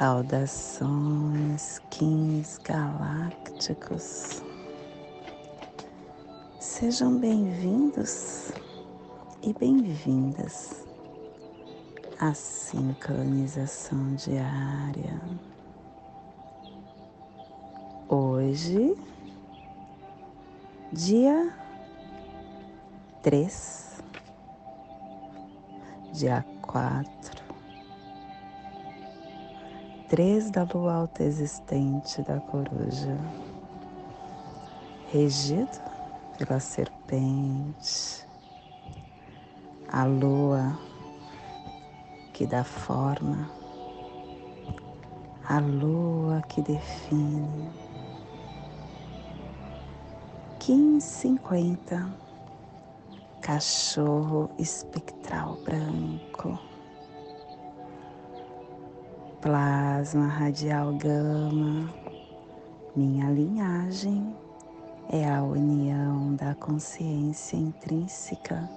Saudações, Kings galácticos. Sejam bem-vindos e bem-vindas à sincronização diária Hoje, dia três, dia quatro, três da lua alta existente da coruja, regido pela serpente, a lua que dá forma, a lua que define. 1550 Cachorro espectral branco Plasma radial gama Minha linhagem é a união da consciência intrínseca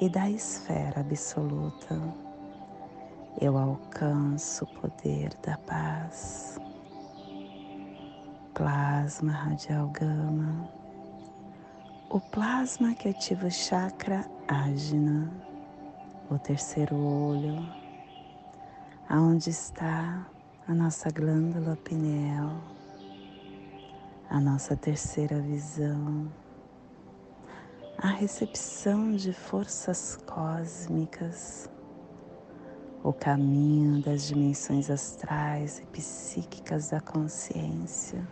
e da esfera absoluta. Eu alcanço o poder da paz. Plasma radial gama o plasma que ativa o chakra ágina, o terceiro olho, aonde está a nossa glândula pineal, a nossa terceira visão, a recepção de forças cósmicas, o caminho das dimensões astrais e psíquicas da consciência?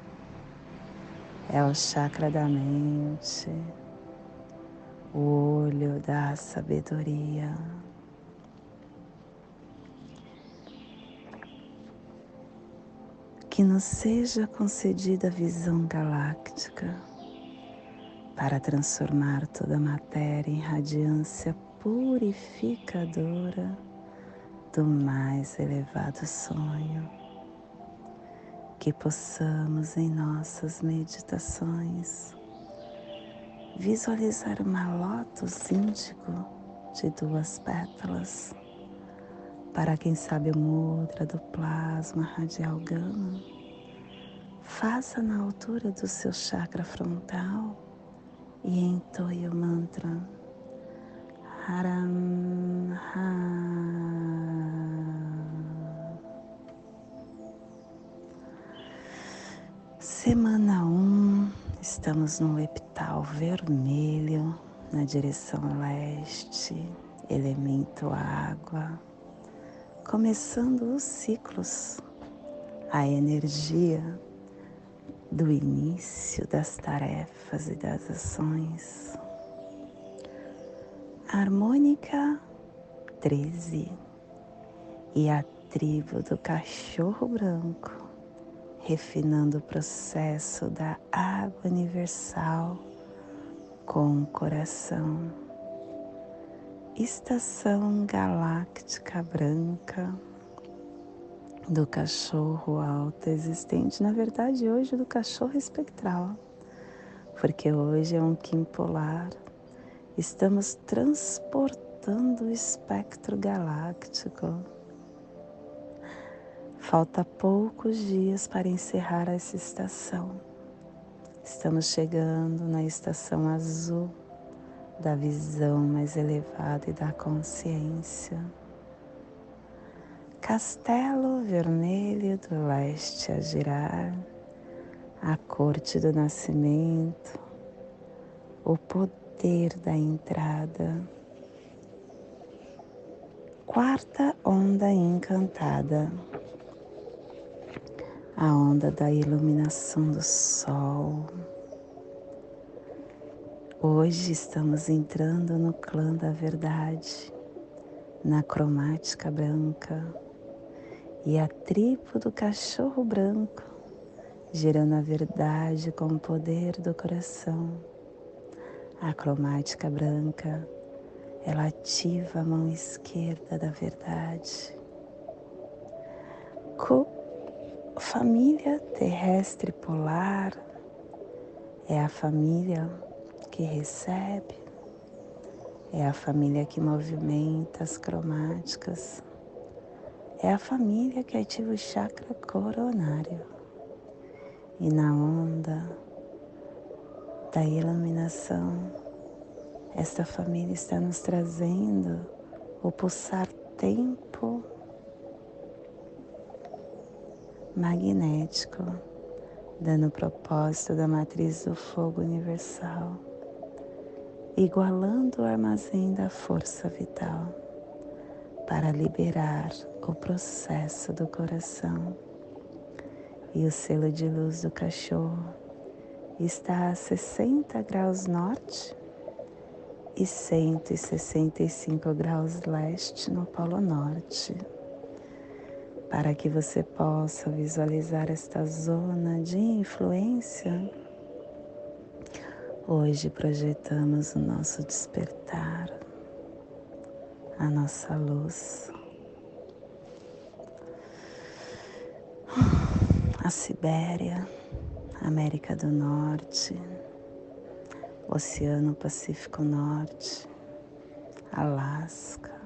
É o chakra da mente, o olho da sabedoria. Que nos seja concedida a visão galáctica para transformar toda a matéria em radiância purificadora do mais elevado sonho. Que possamos em nossas meditações visualizar uma lótus índigo de duas pétalas para quem sabe o mudra do plasma radial gama. Faça na altura do seu chakra frontal e entoie o mantra Haram Haram. Semana 1, um, estamos no epital vermelho, na direção leste, elemento água, começando os ciclos, a energia do início das tarefas e das ações. Harmônica 13 e a tribo do cachorro branco refinando o processo da água universal com o coração. Estação galáctica branca do cachorro alto existente, na verdade, hoje do cachorro espectral, porque hoje é um Kim polar. Estamos transportando o espectro galáctico Falta poucos dias para encerrar essa estação. Estamos chegando na estação azul da visão mais elevada e da consciência. Castelo vermelho do leste a girar, a corte do nascimento, o poder da entrada. Quarta onda encantada a onda da iluminação do sol. Hoje estamos entrando no clã da verdade, na cromática branca e a tribo do cachorro branco, gerando a verdade com o poder do coração. A cromática branca, ela ativa a mão esquerda da verdade. família terrestre polar é a família que recebe, é a família que movimenta as cromáticas, é a família que ativa o chakra coronário. E na onda da iluminação, esta família está nos trazendo o pulsar tempo magnético, dando o propósito da matriz do fogo universal, igualando o armazém da força vital para liberar o processo do coração. E o selo de luz do cachorro está a 60 graus norte e 165 graus leste no Polo Norte para que você possa visualizar esta zona de influência. Hoje projetamos o nosso despertar, a nossa luz, a Sibéria, América do Norte, Oceano Pacífico Norte, Alasca,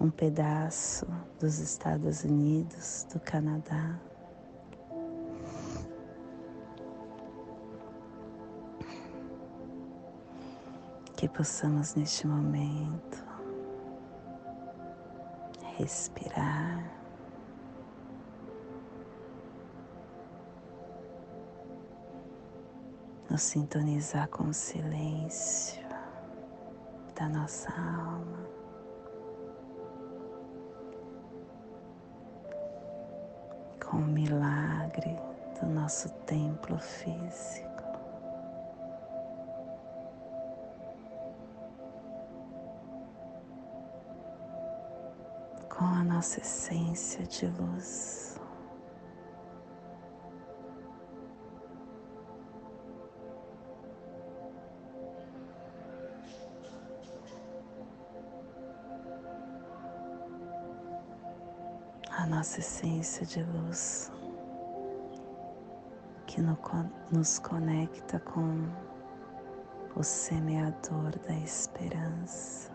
um pedaço dos Estados Unidos, do Canadá. Que possamos neste momento respirar. Nos sintonizar com o silêncio da nossa alma. com o milagre do nosso templo físico. Com a nossa essência de luz. a nossa essência de luz que nos conecta com o semeador da esperança.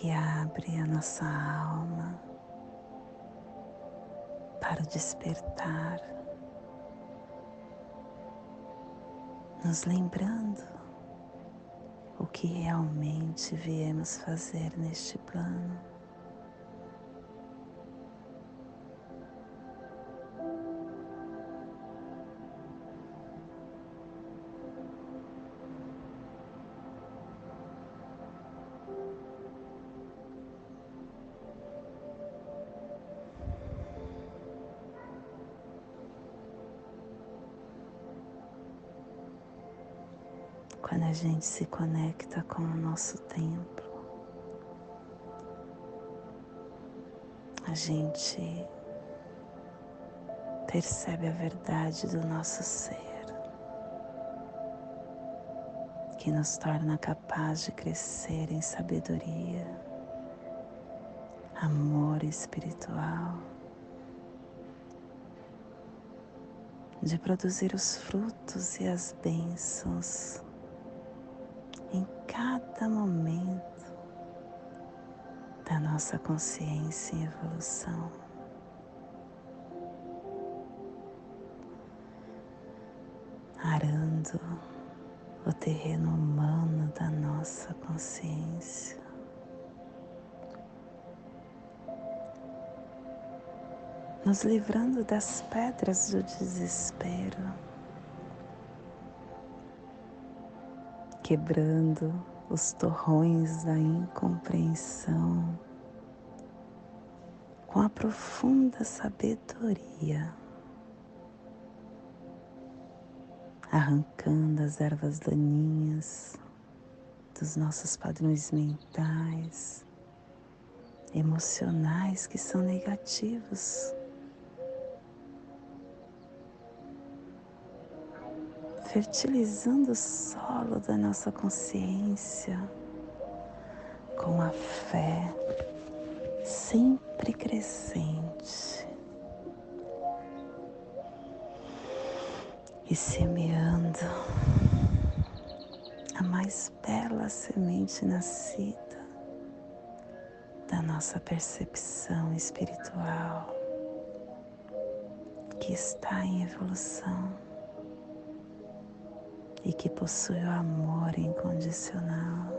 Que abre a nossa alma para despertar, nos lembrando o que realmente viemos fazer neste plano. Quando a gente se conecta com o nosso templo, a gente percebe a verdade do nosso ser, que nos torna capaz de crescer em sabedoria, amor espiritual. de produzir os frutos e as bênçãos em cada momento da nossa consciência em evolução. Arando o terreno humano da nossa consciência. Nos livrando das pedras do desespero quebrando os torrões da incompreensão. Com a profunda sabedoria, arrancando as ervas daninhas dos nossos padrões mentais, emocionais que são negativos fertilizando o solo da nossa consciência, com a fé sempre crescente e semeando a mais bela semente nascida da nossa percepção espiritual que está em evolução e que possui o amor incondicional.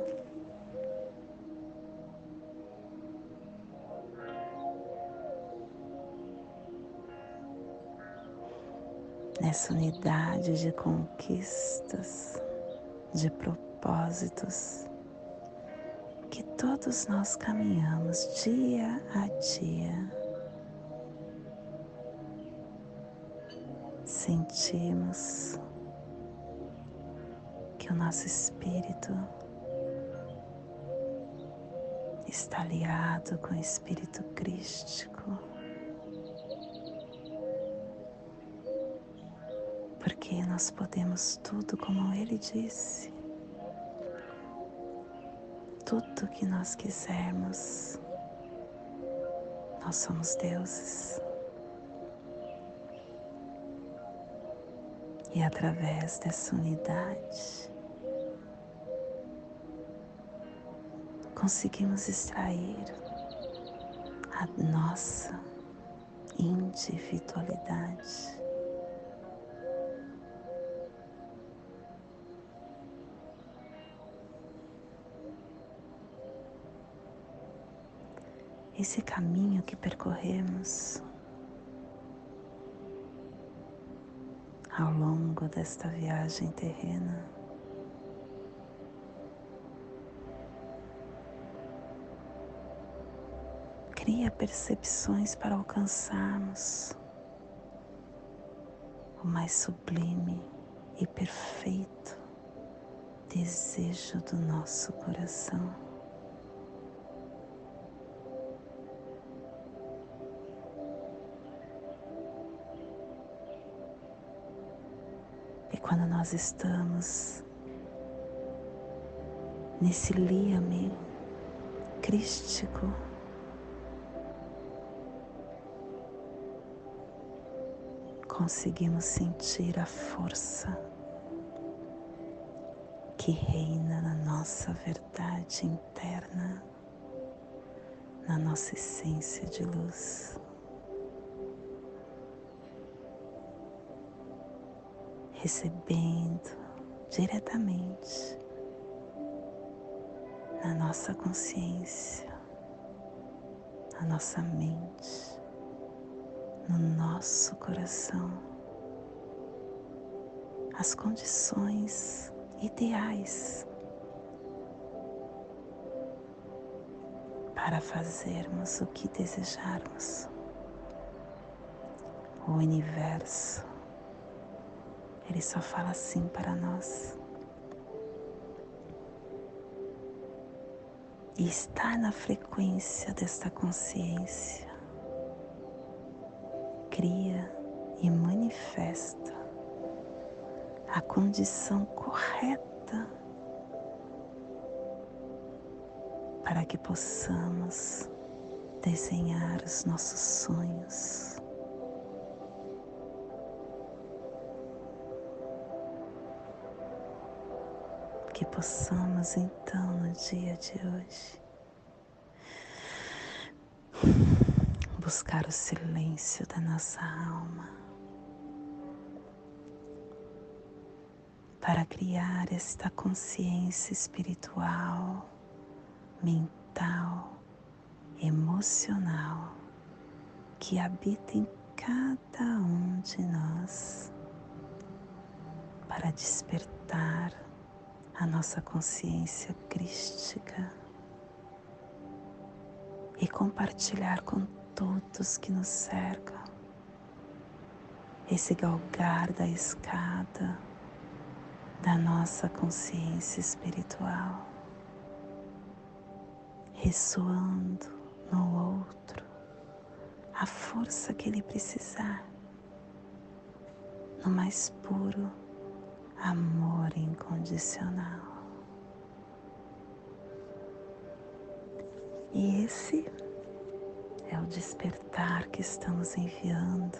Nessa unidade de conquistas, de propósitos, que todos nós caminhamos dia a dia. Sentimos que o nosso espírito está aliado com o espírito crístico. Porque nós podemos tudo como ele disse tudo que nós quisermos. Nós somos deuses. E através dessa unidade, conseguimos extrair a nossa individualidade. esse caminho que percorremos ao longo desta viagem terrena. Cria percepções para alcançarmos o mais sublime e perfeito desejo do nosso coração. quando nós estamos nesse liame crístico, conseguimos sentir a força que reina na nossa verdade interna, na nossa essência de luz. recebendo diretamente na nossa consciência, na nossa mente, no nosso coração, as condições ideais para fazermos o que desejarmos. O universo ele só fala assim para nós. E estar na frequência desta consciência condição correta para que possamos desenhar os nossos sonhos. que possamos então no dia de hoje buscar o silêncio da nossa alma para criar esta consciência espiritual, mental, emocional que habita em cada um de nós para despertar a nossa consciência crística e compartilhar com todos que nos cercam esse galgar da escada da nossa consciência espiritual, ressoando no outro a força que ele precisar, no mais puro amor incondicional. E esse é o despertar que estamos enviando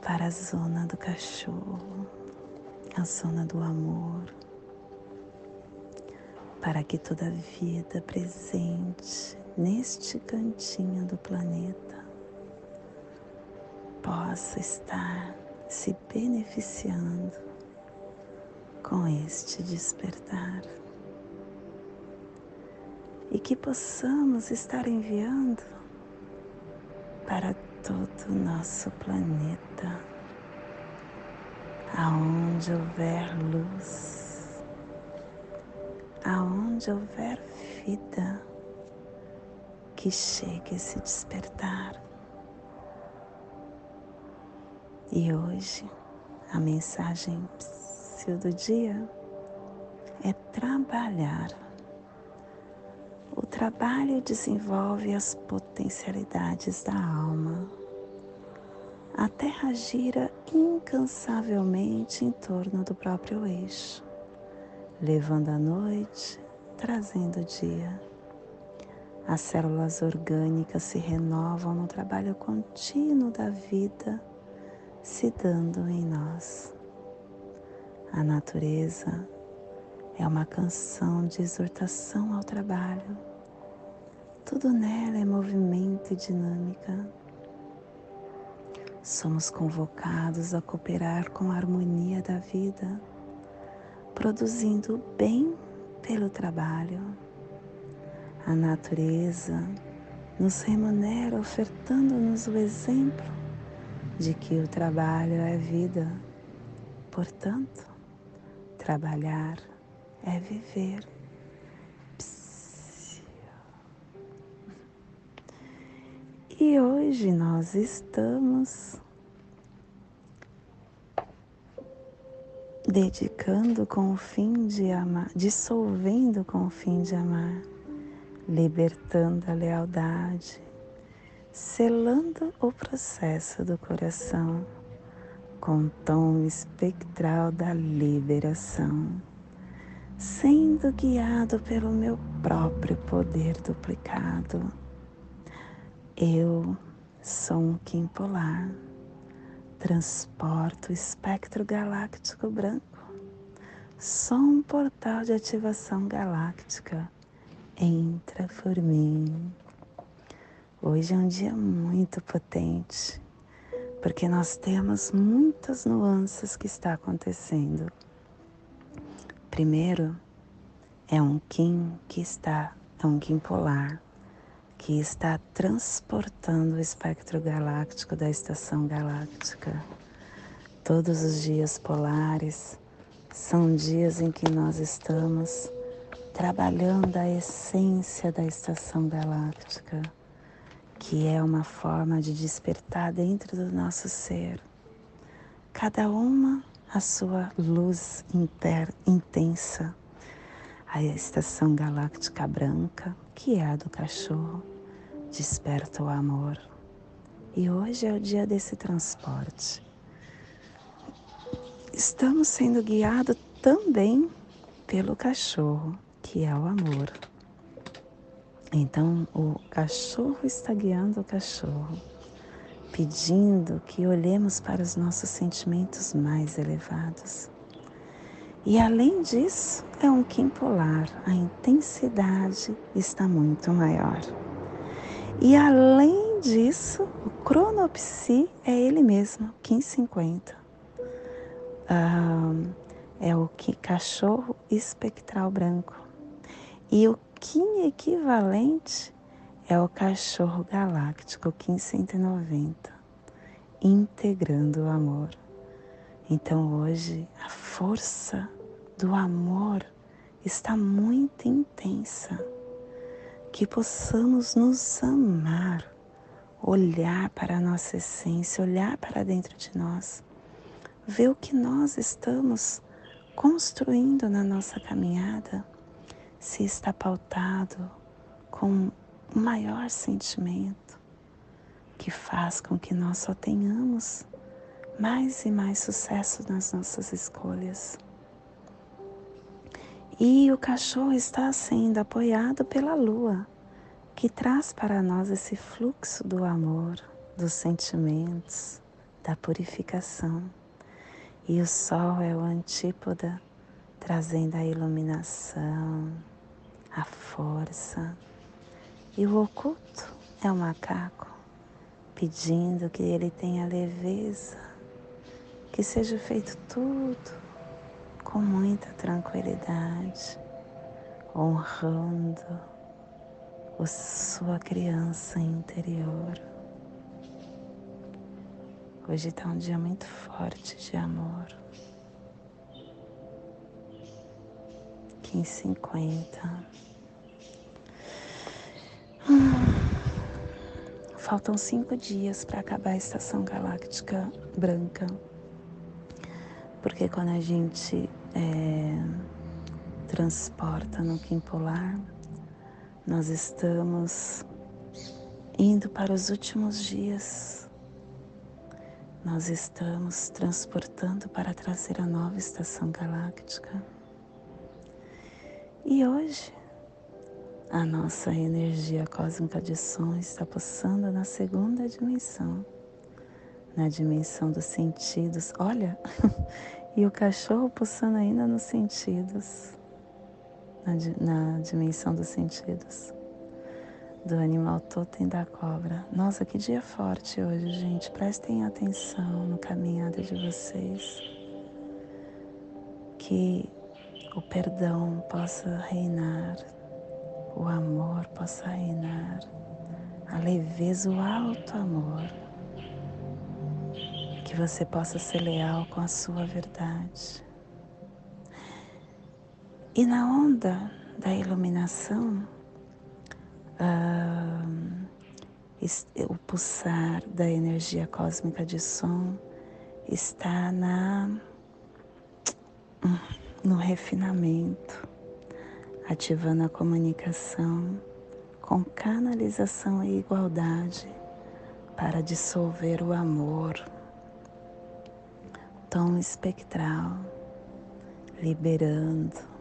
para a zona do cachorro, a zona do amor, para que toda vida presente neste cantinho do planeta possa estar se beneficiando com este despertar. E que possamos estar enviando para todo o nosso planeta, aonde houver luz, aonde houver vida, que chegue se despertar. E hoje a mensagem do dia é trabalhar o trabalho desenvolve as potencialidades da alma. A Terra gira incansavelmente em torno do próprio eixo, levando a noite, trazendo o dia. As células orgânicas se renovam no trabalho contínuo da vida se dando em nós. A natureza é uma canção de exortação ao trabalho tudo nela é movimento e dinâmica. Somos convocados a cooperar com a harmonia da vida, produzindo bem pelo trabalho. A natureza nos remunera ofertando-nos o exemplo de que o trabalho é vida. Portanto, trabalhar é viver. E hoje nós estamos dedicando com o fim de amar, dissolvendo com o fim de amar, libertando a lealdade, selando o processo do coração com o tom espectral da liberação, sendo guiado pelo meu próprio poder duplicado eu sou um Kim polar, transporto o espectro galáctico branco, sou um portal de ativação galáctica. Entra por mim. Hoje é um dia muito potente, porque nós temos muitas nuances que está acontecendo. Primeiro, é um Kim que está, é um Kim polar que está transportando o espectro galáctico da estação galáctica. Todos os dias polares são dias em que nós estamos trabalhando a essência da estação galáctica, que é uma forma de despertar dentro do nosso ser. Cada uma a sua luz inter, intensa. A estação galáctica branca, que é a do cachorro, desperta o amor. E hoje é o dia desse transporte. Estamos sendo guiados também pelo cachorro, que é o amor. Então, o cachorro está guiando o cachorro, pedindo que olhemos para os nossos sentimentos mais elevados e além disso, é um Kim polar, a intensidade está muito maior. E além disso, o cronopsi é ele mesmo, Kim 50. Ah, é o Kim cachorro espectral branco. E o Kim equivalente é o cachorro galáctico, Kim 190, integrando o amor. Então hoje a força do amor está muito intensa. Que possamos nos amar, olhar para a nossa essência, olhar para dentro de nós, ver o que nós estamos construindo na nossa caminhada, se está pautado com o maior sentimento que faz com que nós só tenhamos mais e mais sucesso nas nossas escolhas. E o cachorro está sendo apoiado pela lua, que traz para nós esse fluxo do amor, dos sentimentos, da purificação. E o sol é o antípoda, trazendo a iluminação, a força. E o oculto é o macaco, pedindo que ele tenha leveza, que seja feito tudo com muita tranquilidade, honrando a sua criança interior. Hoje está um dia muito forte de amor. 1550. Hum. Faltam cinco dias para acabar a estação galáctica branca. Porque quando a gente é, transporta no Kim Polar, nós estamos indo para os últimos dias. Nós estamos transportando para trazer a nova estação galáctica. E hoje, a nossa energia cósmica de som está pulsando na segunda dimensão, na dimensão dos sentidos. Olha, e o cachorro pulsando ainda nos sentidos na, na dimensão dos sentidos do animal totem da cobra. Nossa, que dia forte hoje, gente. Prestem atenção no caminhada de vocês. Que o perdão possa reinar, o amor possa reinar, a leveza, o alto amor. Que você possa ser leal com a sua verdade. E na onda da iluminação, uh, o pulsar da energia cósmica de som está na, no refinamento, ativando a comunicação com canalização e igualdade para dissolver o amor, tom espectral, liberando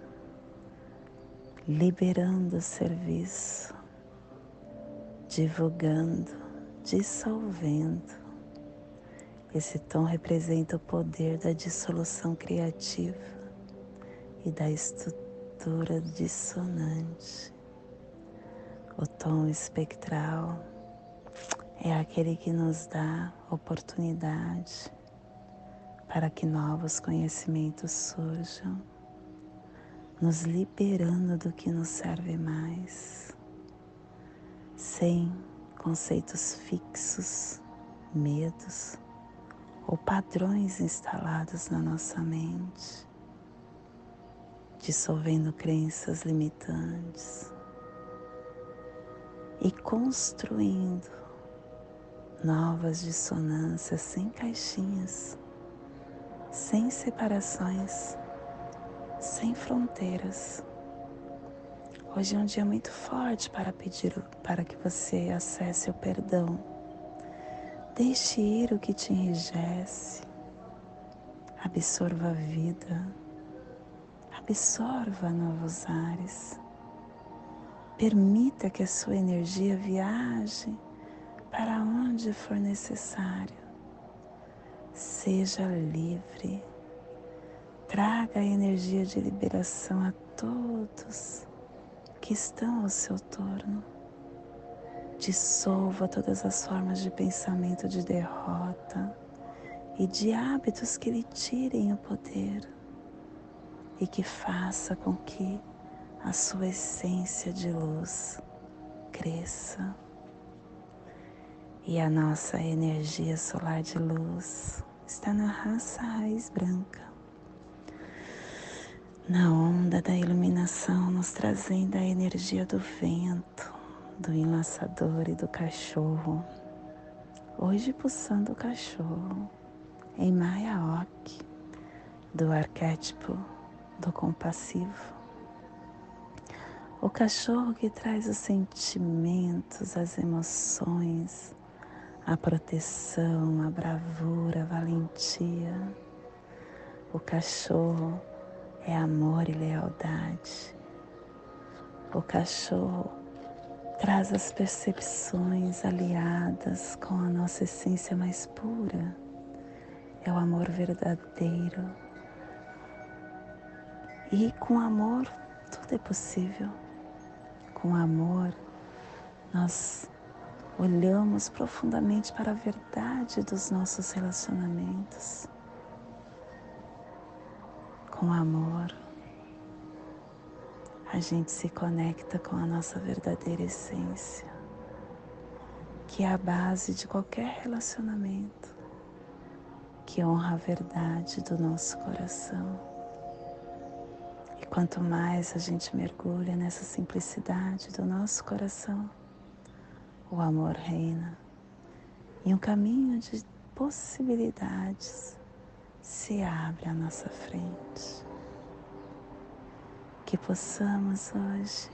liberando o serviço, divulgando, dissolvendo. Esse tom representa o poder da dissolução criativa e da estrutura dissonante. O tom espectral é aquele que nos dá oportunidade para que novos conhecimentos surjam nos liberando do que nos serve mais, sem conceitos fixos, medos ou padrões instalados na nossa mente, dissolvendo crenças limitantes e construindo novas dissonâncias sem caixinhas, sem separações sem fronteiras. Hoje é um dia muito forte para pedir para que você acesse o perdão. Deixe ir o que te enrijece. Absorva a vida. Absorva novos ares. Permita que a sua energia viaje para onde for necessário. Seja livre. Traga a energia de liberação a todos que estão ao seu torno. Dissolva todas as formas de pensamento de derrota e de hábitos que lhe tirem o poder e que faça com que a sua essência de luz cresça. E a nossa energia solar de luz está na raça raiz branca na onda da iluminação, nos trazendo a energia do vento, do enlaçador e do cachorro. Hoje pulsando o cachorro em Mayaok, do arquétipo do compassivo. O cachorro que traz os sentimentos, as emoções, a proteção, a bravura, a valentia. O cachorro é amor e lealdade. O cachorro traz as percepções aliadas com a nossa essência mais pura. É o amor verdadeiro. E com amor tudo é possível. Com amor nós olhamos profundamente para a verdade dos nossos relacionamentos. Com amor a gente se conecta com a nossa verdadeira essência, que é a base de qualquer relacionamento, que honra a verdade do nosso coração. E quanto mais a gente mergulha nessa simplicidade do nosso coração, o amor reina e um caminho de possibilidades. Se abre à nossa frente. Que possamos hoje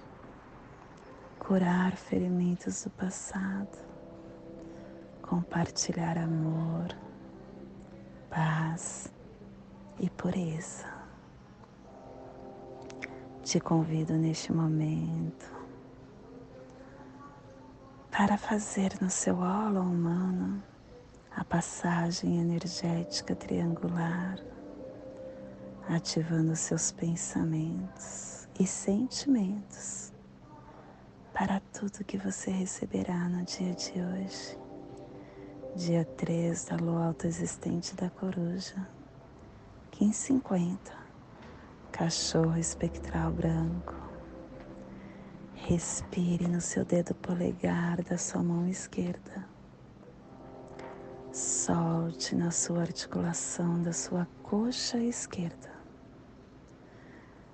curar ferimentos do passado, compartilhar amor, paz e pureza. Te convido neste momento para fazer no seu holo humano a passagem energética triangular ativando seus pensamentos e sentimentos para tudo que você receberá no dia de hoje, dia 3 da lua autoexistente da coruja, 1550, cachorro espectral branco. Respire no seu dedo polegar da sua mão esquerda. Solte na sua articulação da sua coxa esquerda.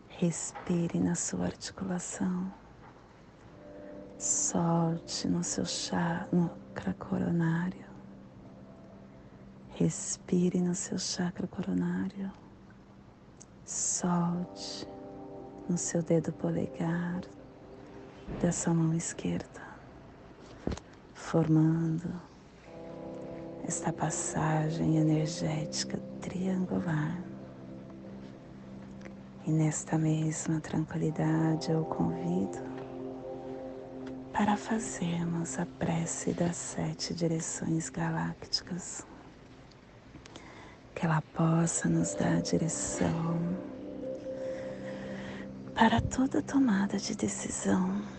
Respire na sua articulação. Solte no seu chakra coronário. Respire no seu chakra coronário. Solte no seu dedo polegar da sua mão esquerda, formando esta passagem energética triangular. E nesta mesma tranquilidade eu convido para fazermos a prece das sete direções galácticas, que ela possa nos dar direção para toda tomada de decisão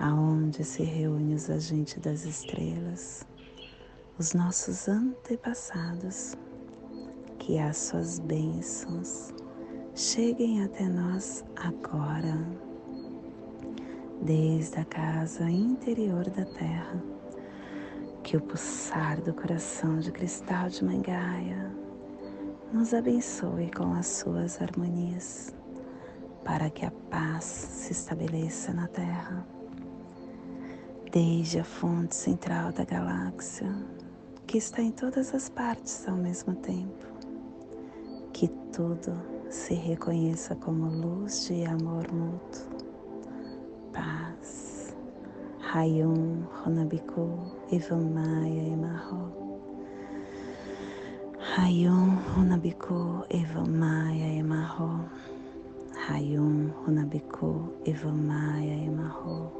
aonde se reúne os agentes das estrelas, os nossos antepassados, que as suas bênçãos cheguem até nós agora, desde a casa interior da terra, que o pulsar do coração de cristal de Mangaia nos abençoe com as suas harmonias, para que a paz se estabeleça na terra. Desde a fonte central da galáxia, que está em todas as partes ao mesmo tempo. Que tudo se reconheça como luz de amor mútuo, paz. Hayum Honabiku Evamaya Emarro. Hayum Honabiku Evamaya Emarro. Hayum Honabiku Evamaya Emarro.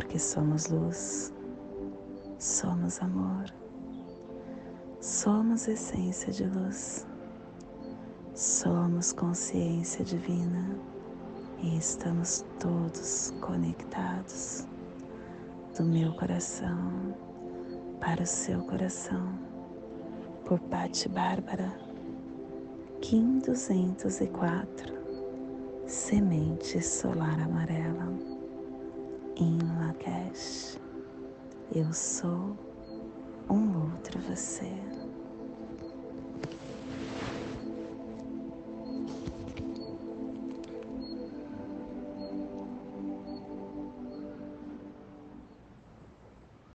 porque somos luz, somos amor, somos essência de luz, somos consciência divina e estamos todos conectados do meu coração para o seu coração. Por Patti Bárbara Kim 204 Semente Solar Amarela em Lakesh Eu sou um outro você.